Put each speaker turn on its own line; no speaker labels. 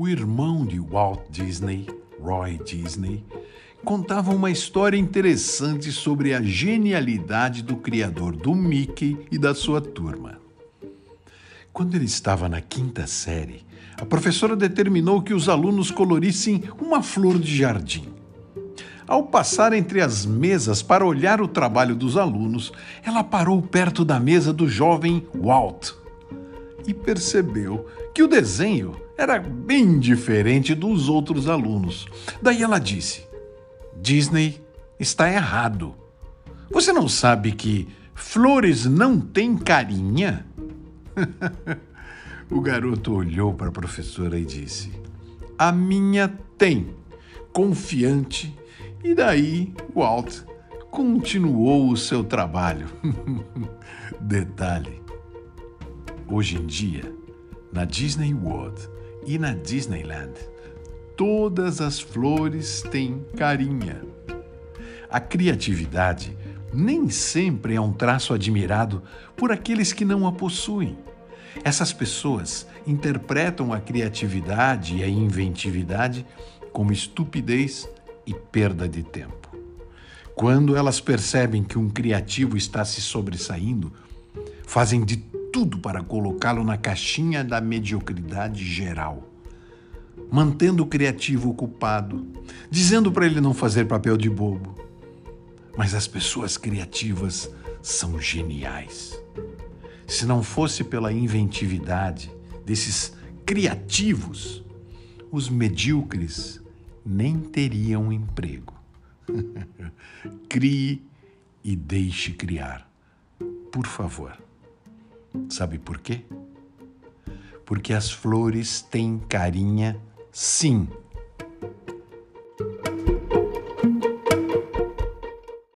O irmão de Walt Disney, Roy Disney, contava uma história interessante sobre a genialidade do criador do Mickey e da sua turma. Quando ele estava na quinta série, a professora determinou que os alunos colorissem uma flor de jardim. Ao passar entre as mesas para olhar o trabalho dos alunos, ela parou perto da mesa do jovem Walt e percebeu que o desenho era bem diferente dos outros alunos. Daí ela disse: Disney está errado. Você não sabe que flores não têm carinha? o garoto olhou para a professora e disse: A minha tem, confiante. E daí, Walt continuou o seu trabalho. Detalhe: hoje em dia, na Disney World e na Disneyland, todas as flores têm carinha. A criatividade nem sempre é um traço admirado por aqueles que não a possuem. Essas pessoas interpretam a criatividade e a inventividade como estupidez e perda de tempo. Quando elas percebem que um criativo está se sobressaindo, fazem de tudo para colocá-lo na caixinha da mediocridade geral, mantendo o criativo ocupado, dizendo para ele não fazer papel de bobo. Mas as pessoas criativas são geniais. Se não fosse pela inventividade desses criativos, os medíocres nem teriam emprego. Crie e deixe criar. Por favor. Sabe por quê? Porque as flores têm carinha, sim